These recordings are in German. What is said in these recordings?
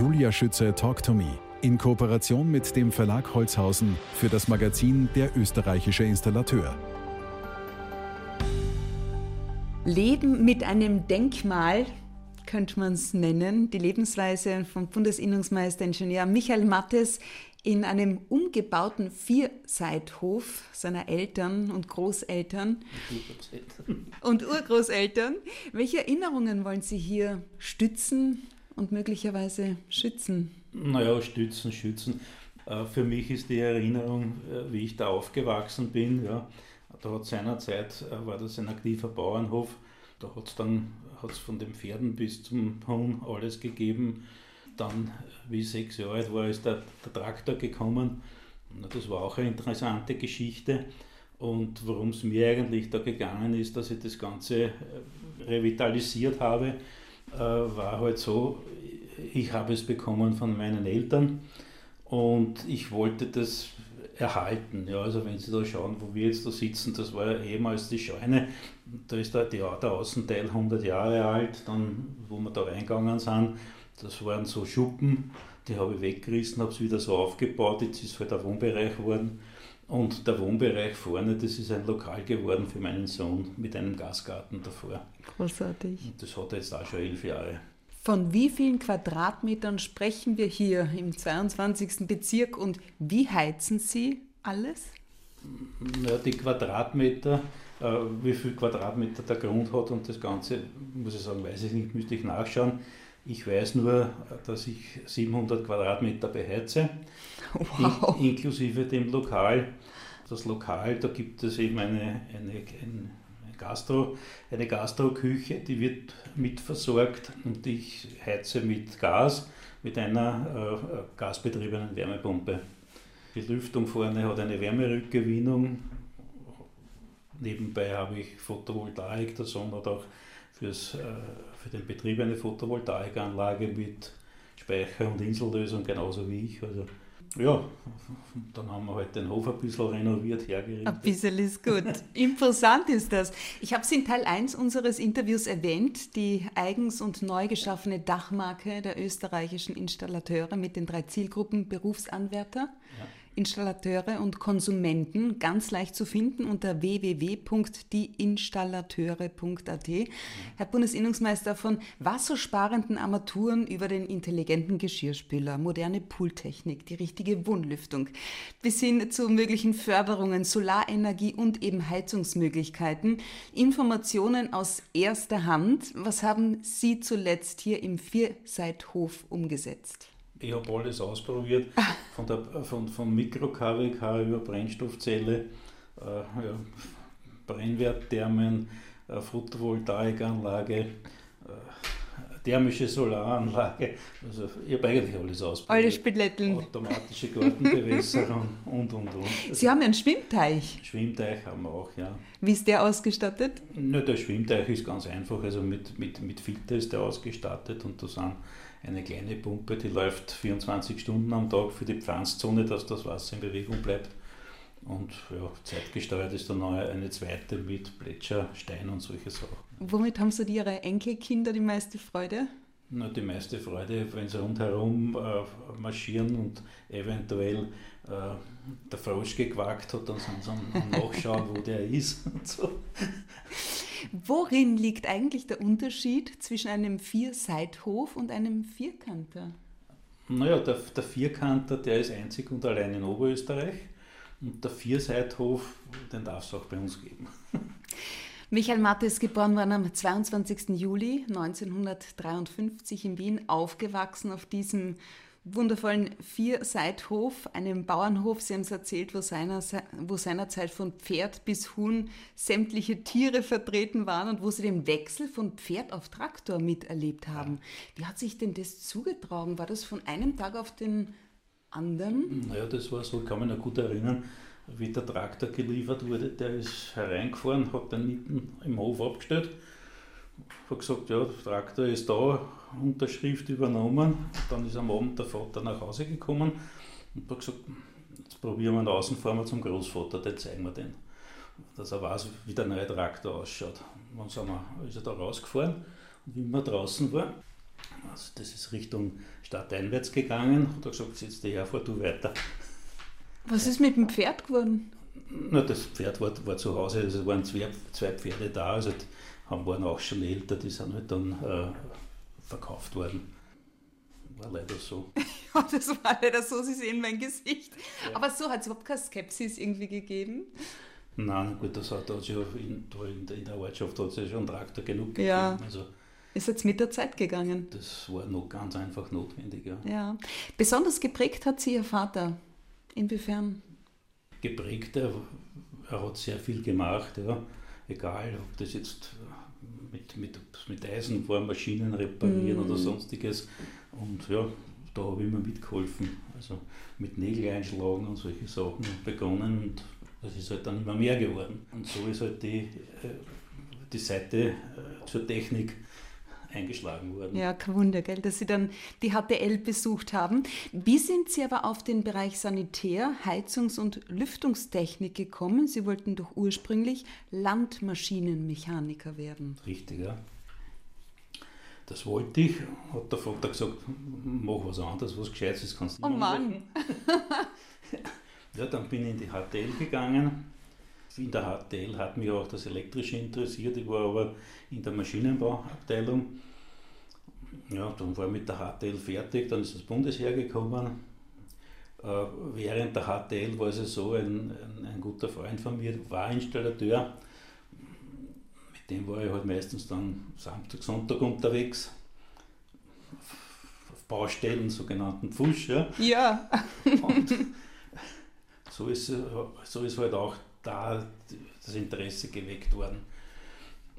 Julia Schütze Talk to Me in Kooperation mit dem Verlag Holzhausen für das Magazin Der österreichische Installateur. Leben mit einem Denkmal könnte man es nennen. Die Lebensweise vom Bundesinnungsmeister Ingenieur Michael Mattes in einem umgebauten Vierseithof seiner Eltern und Großeltern und Urgroßeltern. Welche Erinnerungen wollen Sie hier stützen und möglicherweise schützen? Naja, stützen, schützen. Äh, für mich ist die Erinnerung, äh, wie ich da aufgewachsen bin. Ja, da hat seinerzeit äh, war das ein aktiver Bauernhof. Da hat es dann hat's von den Pferden bis zum Huhn alles gegeben. Dann, wie ich sechs Jahre alt war, ist der, der Traktor gekommen. Das war auch eine interessante Geschichte. Und worum es mir eigentlich da gegangen ist, dass ich das Ganze revitalisiert habe, war halt so, ich habe es bekommen von meinen Eltern und ich wollte das erhalten. Ja, also wenn Sie da schauen, wo wir jetzt da sitzen, das war ja ehemals die Scheune, da ist der, der Außenteil 100 Jahre alt, dann wo wir da reingegangen sind, das waren so Schuppen, die habe ich weggerissen, habe es wieder so aufgebaut, jetzt ist halt ein Wohnbereich geworden. Und der Wohnbereich vorne, das ist ein Lokal geworden für meinen Sohn mit einem Gasgarten davor. Großartig. Und das hat er jetzt auch schon elf Jahre. Von wie vielen Quadratmetern sprechen wir hier im 22. Bezirk und wie heizen Sie alles? Ja, die Quadratmeter, äh, wie viel Quadratmeter der Grund hat und das Ganze, muss ich sagen, weiß ich nicht, müsste ich nachschauen. Ich weiß nur, dass ich 700 Quadratmeter beheize, wow. in, inklusive dem Lokal. Das Lokal, da gibt es eben eine, eine, ein Gastro, eine Gastroküche, die wird mitversorgt und ich heize mit Gas, mit einer äh, gasbetriebenen Wärmepumpe. Die Lüftung vorne hat eine Wärmerückgewinnung. Nebenbei habe ich Photovoltaik, der Sohn hat auch fürs, äh, für den Betrieb eine Photovoltaikanlage mit Speicher- und Insellösung, genauso wie ich. Also ja, dann haben wir halt den Hof ein bisschen renoviert, hergerichtet. Ein bisschen ist gut. Imposant ist das. Ich habe es in Teil 1 unseres Interviews erwähnt, die eigens und neu geschaffene Dachmarke der österreichischen Installateure mit den drei Zielgruppen Berufsanwärter, ja. Installateure und Konsumenten ganz leicht zu finden unter www.dieinstallateure.at. Herr Bundesinnungsmeister, von wassersparenden Armaturen über den intelligenten Geschirrspüler, moderne Pooltechnik, die richtige Wohnlüftung, bis hin zu möglichen Förderungen, Solarenergie und eben Heizungsmöglichkeiten. Informationen aus erster Hand. Was haben Sie zuletzt hier im Vierseithof umgesetzt? Ich habe alles ausprobiert, von, der, von, von Mikro-KWK über Brennstoffzelle, äh, ja, Brennwertthermen, äh, Photovoltaikanlage, äh, thermische Solaranlage. Also ich habe eigentlich alles ausprobiert. Alle Spinetteln. Automatische Gartenbewässerung und, und, und. Sie haben einen Schwimmteich. Schwimmteich haben wir auch, ja. Wie ist der ausgestattet? Na, der Schwimmteich ist ganz einfach. Also mit, mit, mit Filter ist der ausgestattet und da sind eine kleine Pumpe, die läuft 24 Stunden am Tag für die Pflanzzone, dass das Wasser in Bewegung bleibt. Und ja, zeitgesteuert ist dann eine zweite mit Plätscher, Stein und solche Sachen. Womit haben so Ihre Enkelkinder die meiste Freude? Na, die meiste Freude, wenn sie rundherum äh, marschieren und eventuell äh, der Frosch gequakt hat, dann sind sie am Nachschauen, wo der ist und so. Worin liegt eigentlich der Unterschied zwischen einem Vierseithof und einem Vierkanter? Naja, der, der Vierkanter, der ist einzig und allein in Oberösterreich. Und der Vierseithof, den darf es auch bei uns geben. Michael Matte ist geboren worden am 22. Juli 1953 in Wien, aufgewachsen auf diesem wundervollen Vierseithof, einem Bauernhof, Sie haben es erzählt, wo, seiner, wo seinerzeit von Pferd bis Huhn sämtliche Tiere vertreten waren und wo Sie den Wechsel von Pferd auf Traktor miterlebt haben. Wie hat sich denn das zugetragen? War das von einem Tag auf den anderen? Naja, das war so, ich kann mich noch gut erinnern, wie der Traktor geliefert wurde. Der ist hereingefahren, hat den mitten im Hof abgestellt hat gesagt, ja, der Traktor ist da, Unterschrift übernommen. Dann ist am Abend der Vater nach Hause gekommen und hat gesagt, jetzt probieren wir den fahren wir zum Großvater, den zeigen wir den. Dass er weiß, wie der neue Traktor ausschaut. Dann sind wir, ist er da rausgefahren und wie wir draußen waren, Also das ist Richtung stadteinwärts gegangen. Hat er gesagt, setz dich her, fahr du weiter. Was ist mit dem Pferd geworden? Na, das Pferd war, war zu Hause, also es waren zwei, zwei Pferde da, also haben, waren auch schon älter, die sind halt dann äh, verkauft worden. War leider so. ja, das war leider so, Sie sehen mein Gesicht. Ja. Aber so hat es überhaupt keine Skepsis irgendwie gegeben? Nein, gut, das hat, hat ja in, in, der Ortschaft hat es ja schon Traktor genug gegeben. Ja. Also, ist jetzt mit der Zeit gegangen. Das war noch ganz einfach notwendig, ja. ja. Besonders geprägt hat sie ihr Vater. Inwiefern? Geprägt, er, er hat sehr viel gemacht, ja. Egal, ob das jetzt mit, mit, mit Eisen war, Maschinen reparieren mm. oder sonstiges. Und ja, da habe ich immer mitgeholfen. Also mit Nägel einschlagen und solche Sachen begonnen. Und das ist halt dann immer mehr geworden. Und so ist halt die, äh, die Seite äh, zur Technik eingeschlagen worden. Ja, kein Wunder, gell, dass Sie dann die HTL besucht haben. Wie sind Sie aber auf den Bereich Sanitär, Heizungs- und Lüftungstechnik gekommen? Sie wollten doch ursprünglich Landmaschinenmechaniker werden. Richtig, ja. Das wollte ich, hat der Vater gesagt, mach was anderes, was Gescheites, das kannst du nicht Oh Mann! ja, dann bin ich in die HTL gegangen. In der HTL hat mich auch das Elektrische interessiert, ich war aber in der Maschinenbauabteilung. Ja, dann war ich mit der HTL fertig, dann ist das Bundesheer gekommen. Äh, während der HTL war es so, ein, ein, ein, guter Freund von mir war Installateur. Mit dem war ich halt meistens dann Samstag, Sonntag unterwegs. Auf Baustellen, sogenannten Pfusch. Ja. ja. Und so ist, so ist halt auch da das Interesse geweckt worden.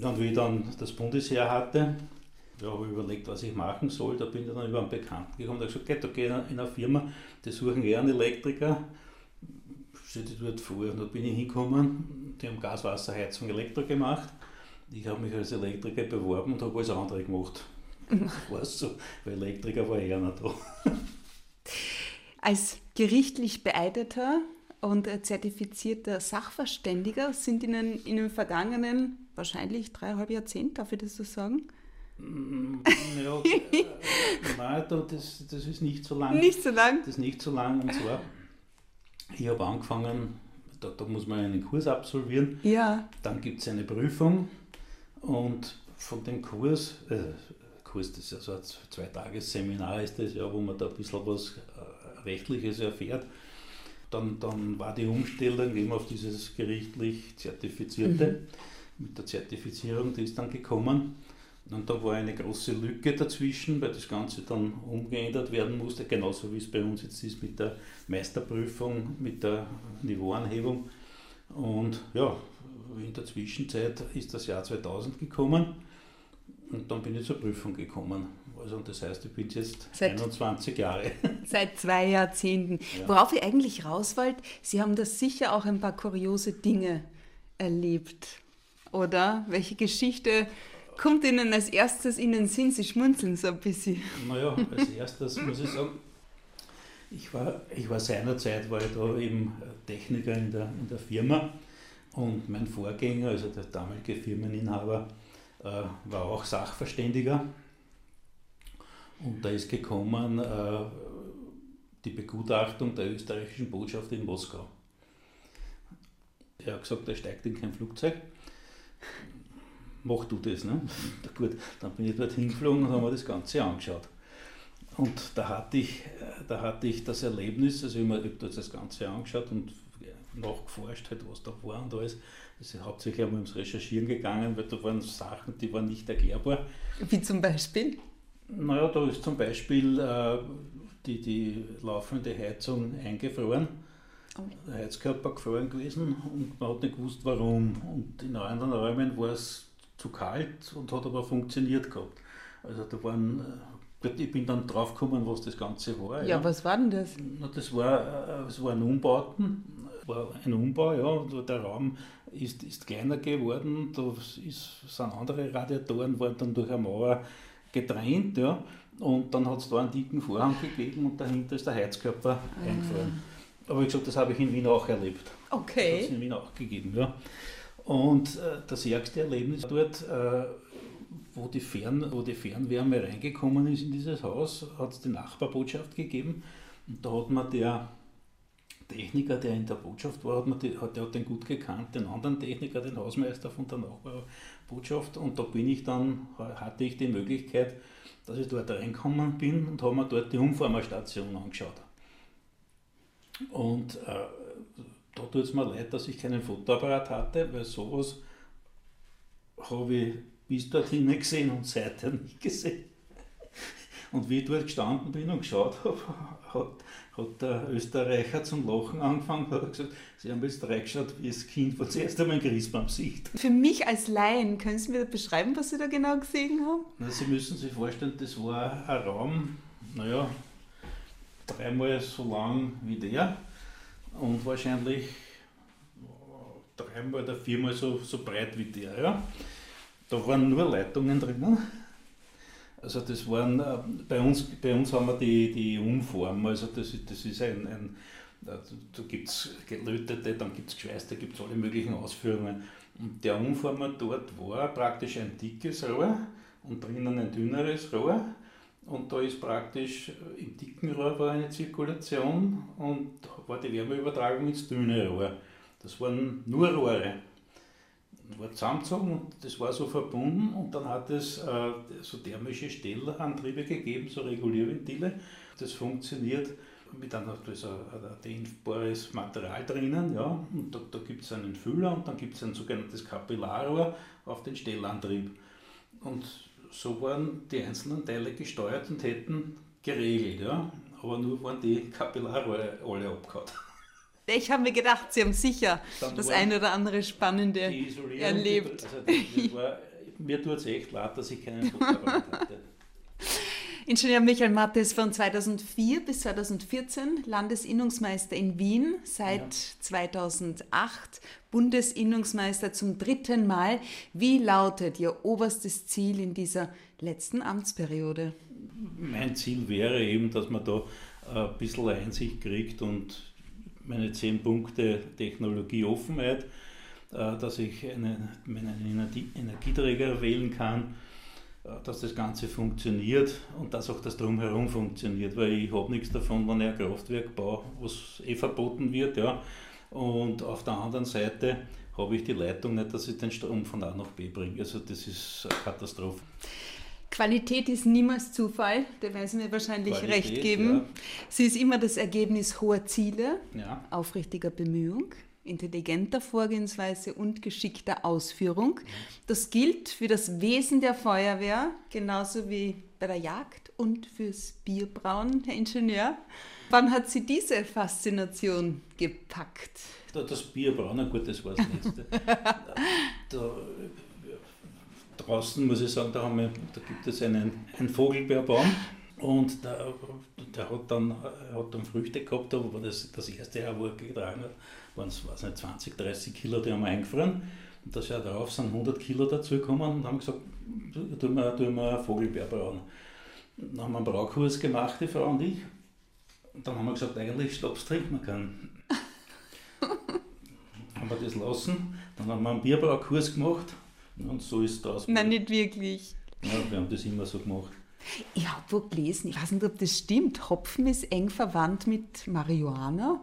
Und wie ich dann das Bundesheer hatte, ja, habe ich überlegt, was ich machen soll. Da bin ich dann über einen Bekannten gekommen, der gesagt, da gehe ich in eine Firma, die suchen eher einen Elektriker. Stell dich dort vor. Und da bin ich hingekommen, die haben Gaswasserheizung Elektro gemacht. Ich habe mich als Elektriker beworben und habe alles andere gemacht. War so, weil Elektriker war eher noch da. Als gerichtlich beeideter und zertifizierter Sachverständiger sind Ihnen in den vergangenen wahrscheinlich dreieinhalb Jahrzehnten, darf ich das so sagen? Mm, ja, äh, nein, das, das ist nicht so lang. Nicht so lang? Das ist nicht so lang. Und zwar, ich habe angefangen, da, da, muss man einen Kurs absolvieren. Ja. Dann gibt es eine Prüfung und von dem Kurs, äh, Kurs, das ist ja so ein Zweitagesseminar ist das ja, wo man da ein bisschen was äh, Rechtliches erfährt dann, dann war die Umstellung eben auf dieses gerichtlich Zertifizierte. Mhm. Mit der Zertifizierung, die ist dann gekommen. Und da war eine große Lücke dazwischen, weil das Ganze dann umgeändert werden musste, genauso wie es bei uns jetzt ist mit der Meisterprüfung, mit der Niveauanhebung. Und ja, in der Zwischenzeit ist das Jahr 2000 gekommen und dann bin ich zur Prüfung gekommen. Also das heißt, ich bin jetzt seit, 21 Jahre. Seit zwei Jahrzehnten. Ja. Worauf ich eigentlich raus wollte, Sie haben da sicher auch ein paar kuriose Dinge erlebt, oder? Welche Geschichte kommt Ihnen als erstes in den Sinn? Sie schmunzeln so ein bisschen. Naja, als erstes muss ich sagen, ich war, ich war seinerzeit war ich da eben Techniker in der, in der Firma und mein Vorgänger, also der damalige Firmeninhaber, äh, war auch Sachverständiger und da ist gekommen äh, die Begutachtung der österreichischen Botschaft in Moskau. Er hat gesagt, er steigt in kein Flugzeug. Mach du das, ne? Gut, dann bin ich dort hingeflogen und haben mir das Ganze angeschaut. Und da hatte ich, da hatte ich das Erlebnis, also ich habe mir das Ganze angeschaut und nachgeforscht, halt, was da war und alles. Das ist hauptsächlich einmal ums Recherchieren gegangen, weil da waren Sachen, die waren nicht erklärbar. Wie zum Beispiel? Naja, da ist zum Beispiel äh, die, die laufende Heizung eingefroren, oh. der Heizkörper gefroren gewesen und man hat nicht gewusst warum. Und in anderen Räumen war es zu kalt und hat aber funktioniert gehabt. Also da waren, äh, ich bin dann drauf gekommen, was das Ganze war. Ja, ja. was war denn das? Na, das war, es waren Umbauten, war ein Umbau, ja, der Raum ist, ist kleiner geworden, da ist, sind andere Radiatoren, waren dann durch eine Mauer getrennt, ja, und dann hat es da einen dicken Vorhang gegeben und dahinter ist der Heizkörper ah. eingefallen. Aber wie gesagt, das habe ich in Wien auch erlebt. Okay. Das hat es in Wien auch gegeben, ja. Und äh, das ärgste Erlebnis dort äh, wo die, Fern, wo die Fernwärme reingekommen ist in dieses Haus, hat es die Nachbarbotschaft gegeben. Und da hat man der Techniker, der in der Botschaft war, hat man die, hat, hat den gut gekannt, den anderen Techniker, den Hausmeister von der Nachbarbotschaft. Und da bin ich dann, hatte ich die Möglichkeit, dass ich dort reingekommen bin und habe mir dort die Umformerstation angeschaut. Und äh, da tut es mir leid, dass ich keinen Fotoapparat hatte, weil sowas habe ich bis dorthin nicht gesehen und seitdem nicht gesehen. Und wie ich dort gestanden bin und geschaut habe, hat, hat der Österreicher zum Lachen angefangen und hat gesagt, Sie haben jetzt reingeschaut, wie das Kind von zuerst einmal einen Christbaum sieht. Für mich als Laien, können Sie mir beschreiben, was Sie da genau gesehen haben? Na, Sie müssen sich vorstellen, das war ein Raum, naja, dreimal so lang wie der und wahrscheinlich dreimal oder viermal so, so breit wie der. Ja. Da waren nur Leitungen drinnen. Also das waren, äh, bei uns, bei uns haben wir die, die Umform, also das, das ist ein, ein da gibt es gelötete, dann gibt es geschweißte, da gibt es alle möglichen Ausführungen. Und der Umformer dort war praktisch ein dickes Rohr und drinnen ein dünneres Rohr. Und da ist praktisch äh, im dicken Rohr war eine Zirkulation und war die Wärmeübertragung ins dünne Rohr. Das waren nur Rohre war zusammengezogen und das war so verbunden und dann hat es äh, so thermische Stellantriebe gegeben, so Regulierventile. Das funktioniert mit einem, da ein dehnbares Material drinnen, ja, und da, da gibt es einen Füller und dann gibt es ein sogenanntes Kapillarrohr auf den Stellantrieb. Und so waren die einzelnen Teile gesteuert und hätten geregelt, ja, aber nur waren die Kapillarrohre alle abgehauen. Ich habe mir gedacht, Sie haben sicher Dann das eine oder andere Spannende erlebt. Also das war, mir tut es echt leid, dass ich keinen Fotoapparat hatte. Ingenieur Michael Mattes von 2004 bis 2014 Landesinnungsmeister in Wien, seit ja. 2008 Bundesinnungsmeister zum dritten Mal. Wie lautet Ihr oberstes Ziel in dieser letzten Amtsperiode? Mein Ziel wäre eben, dass man da ein bisschen Einsicht kriegt und meine zehn Punkte Technologieoffenheit, äh, dass ich einen, meinen Energieträger wählen kann, äh, dass das Ganze funktioniert und dass auch das Drumherum funktioniert, weil ich habe nichts davon, wenn ich ein Kraftwerk baue, was eh verboten wird. Ja. Und auf der anderen Seite habe ich die Leitung nicht, dass ich den Strom von A nach B bringe. Also das ist eine Katastrophe. Qualität ist niemals Zufall, da werden Sie mir wahrscheinlich Qualität, recht geben. Ja. Sie ist immer das Ergebnis hoher Ziele, ja. aufrichtiger Bemühung, intelligenter Vorgehensweise und geschickter Ausführung. Das gilt für das Wesen der Feuerwehr, genauso wie bei der Jagd und fürs Bierbrauen, Herr Ingenieur. Wann hat Sie diese Faszination gepackt? Das Bierbrauen, gut, das war das Letzte. da, draußen, muss ich sagen, da, wir, da gibt es einen, einen Vogelbeerbaum und der, der hat, dann, hat dann Früchte gehabt, aber das, das erste Jahr, wo er getragen hat, waren es weiß nicht, 20, 30 Kilo, die haben wir eingefroren. Und das Jahr darauf sind 100 Kilo dazugekommen und haben gesagt, tun wir, tun wir Vogelbeer brauen. Dann haben wir einen Braukurs gemacht, die Frau und ich. Und dann haben wir gesagt, eigentlich Schnaps trinken wir keinen. haben wir das lassen. Dann haben wir einen Bierbraukurs gemacht und so ist das. Nein, nicht wirklich. Ja, wir haben das immer so gemacht. Ich habe wo gelesen, ich weiß nicht, ob das stimmt, Hopfen ist eng verwandt mit Marihuana.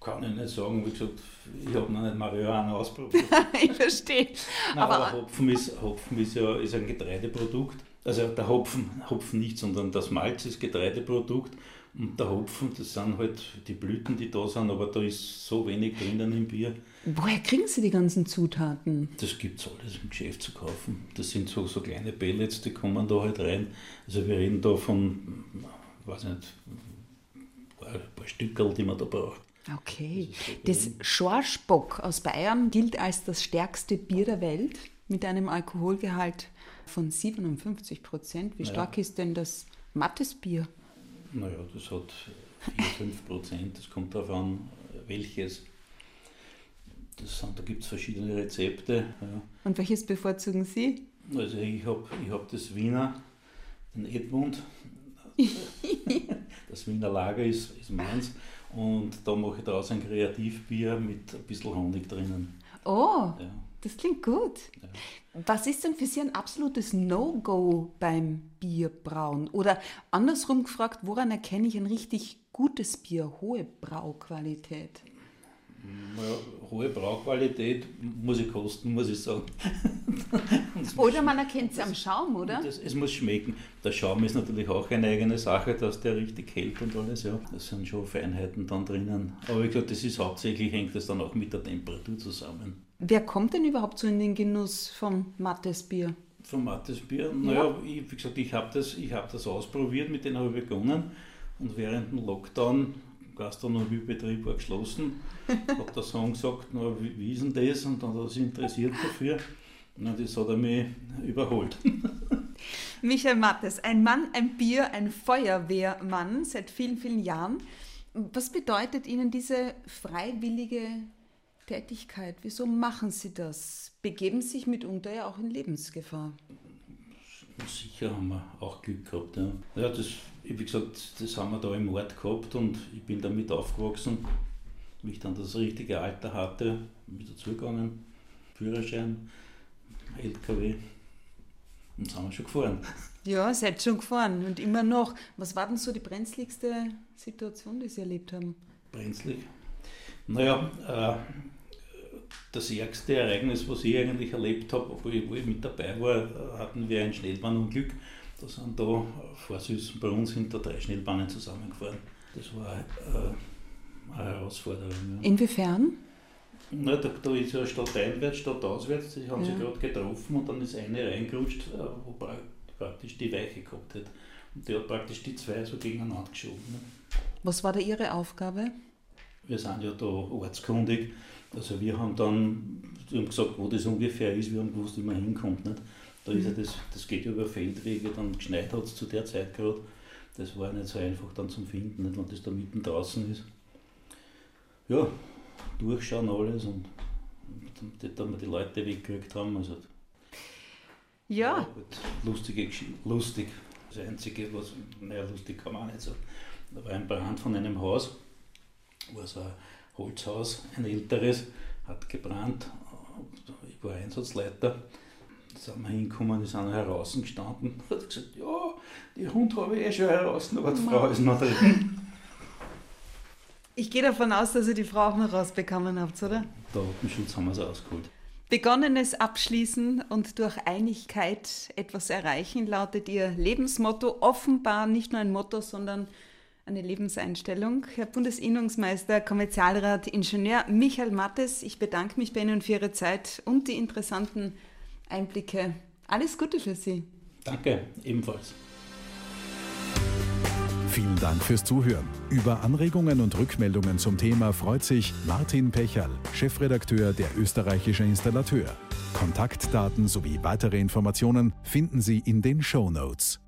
Kann ich nicht sagen, wie gesagt, ich habe noch nicht Marihuana ausprobiert. ich verstehe. Nein, aber, aber Hopfen, ist, Hopfen ist ja ist ein Getreideprodukt. Also der Hopfen, Hopfen nicht, sondern das Malz ist Getreideprodukt und der Hopfen, das sind halt die Blüten, die da sind, aber da ist so wenig drinnen im Bier. Woher kriegen Sie die ganzen Zutaten? Das gibt es alles im Geschäft zu kaufen. Das sind so, so kleine Pellets, die kommen da halt rein. Also wir reden da von, weiß nicht, ein paar Stückel, die man da braucht. Okay. Das, das Schorschbock aus Bayern gilt als das stärkste Bier der Welt mit einem Alkoholgehalt von 57 Prozent. Wie stark ja. ist denn das Mattesbier? Naja, das hat 4, 5 Prozent. Das kommt darauf an, welches. Das sind, da gibt es verschiedene Rezepte. Ja. Und welches bevorzugen Sie? Also ich habe ich hab das Wiener, den Edmund. das Wiener Lager ist, ist meins. Und da mache ich daraus ein Kreativbier mit ein bisschen Honig drinnen. Oh, ja. Das klingt gut. Ja. Was ist denn für Sie ein absolutes No-Go beim Bierbrauen? Oder andersrum gefragt, woran erkenne ich ein richtig gutes Bier, hohe Brauqualität? Ja, hohe Brauqualität muss ich kosten, muss ich sagen. oder man erkennt es am Schaum, oder? Das, es muss schmecken. Der Schaum ist natürlich auch eine eigene Sache, dass der richtig hält und alles. Ja. Das sind schon Feinheiten dann drinnen. Aber ich glaube, das ist hauptsächlich, hängt das dann auch mit der Temperatur zusammen. Wer kommt denn überhaupt so in den Genuss vom Mattesbier? Vom Mattesbier? Naja, ja. ich, wie gesagt, ich habe das, hab das ausprobiert, mit denen habe ich begonnen. Und während dem Lockdown Gastronomiebetrieb war geschlossen. hat der Sohn gesagt, na, wie, ist denn das? Und dann hat er sich interessiert dafür. Und das hat er mich überholt. Michael Mattes, ein Mann, ein Bier, ein Feuerwehrmann seit vielen, vielen Jahren. Was bedeutet Ihnen diese freiwillige Tätigkeit? Wieso machen Sie das? Begeben Sie sich mitunter ja auch in Lebensgefahr. Sicher haben wir auch Glück gehabt. Ja, ja das, wie gesagt, das haben wir da im Ort gehabt und ich bin damit aufgewachsen. Wie ich dann das richtige Alter hatte, bin ich dazugegangen, Führerschein, LKW und sind wir schon gefahren. Ja, seid schon gefahren und immer noch. Was war denn so die brenzligste Situation, die Sie erlebt haben? Brenzlig? Naja, äh, das ärgste Ereignis, was ich eigentlich erlebt habe, obwohl ich, wo ich mit dabei war, hatten wir ein Schnellbahnunglück. Da sind da vor Süßen bei uns hinter drei Schnellbahnen zusammengefahren. Das war äh, eine Herausforderung. Ja. Inwiefern? Na, da, da ist ja Stadt einwärts, Stadt auswärts, die haben ja. sich gerade getroffen und dann ist eine reingerutscht, äh, wo praktisch die Weiche gehabt hat. Und die hat praktisch die zwei so gegeneinander geschoben. Ne? Was war da Ihre Aufgabe? Wir sind ja da ortskundig also wir haben dann wir haben gesagt, wo das ungefähr ist, wir haben gewusst, wie man hinkommt. Nicht? Da ist ja mhm. das, das geht ja über Feldwege, dann geschneit hat es zu der Zeit gerade. Das war nicht so einfach dann zum Finden, nicht, wenn das da mitten draußen ist. Ja, durchschauen alles und dann wir die Leute weggekriegt haben. Also, ja. ja lustige lustig. Das Einzige, was, naja, lustig kann man auch nicht sagen. Da war ein Brand von einem Haus, wo so ein Holzhaus, ein älteres, hat gebrannt. Ich war Einsatzleiter. Da sind wir hingekommen, die sind heraus gestanden. Hat gesagt, ja, die Hund habe ich eh schon heraus, aber die Frau ist noch drin. Ich gehe davon aus, dass ihr die Frau auch noch rausbekommen habt, oder? Datenschutz haben wir es ausgeholt. Begonnenes abschließen und durch Einigkeit etwas erreichen, lautet Ihr Lebensmotto. Offenbar nicht nur ein Motto, sondern eine Lebenseinstellung. Herr Bundesinnungsmeister, Kommerzialrat, Ingenieur Michael Mattes, ich bedanke mich bei Ihnen für Ihre Zeit und die interessanten Einblicke. Alles Gute für Sie. Danke, ebenfalls. Vielen Dank fürs Zuhören. Über Anregungen und Rückmeldungen zum Thema freut sich Martin Pecherl, Chefredakteur der Österreichische Installateur. Kontaktdaten sowie weitere Informationen finden Sie in den Show Notes.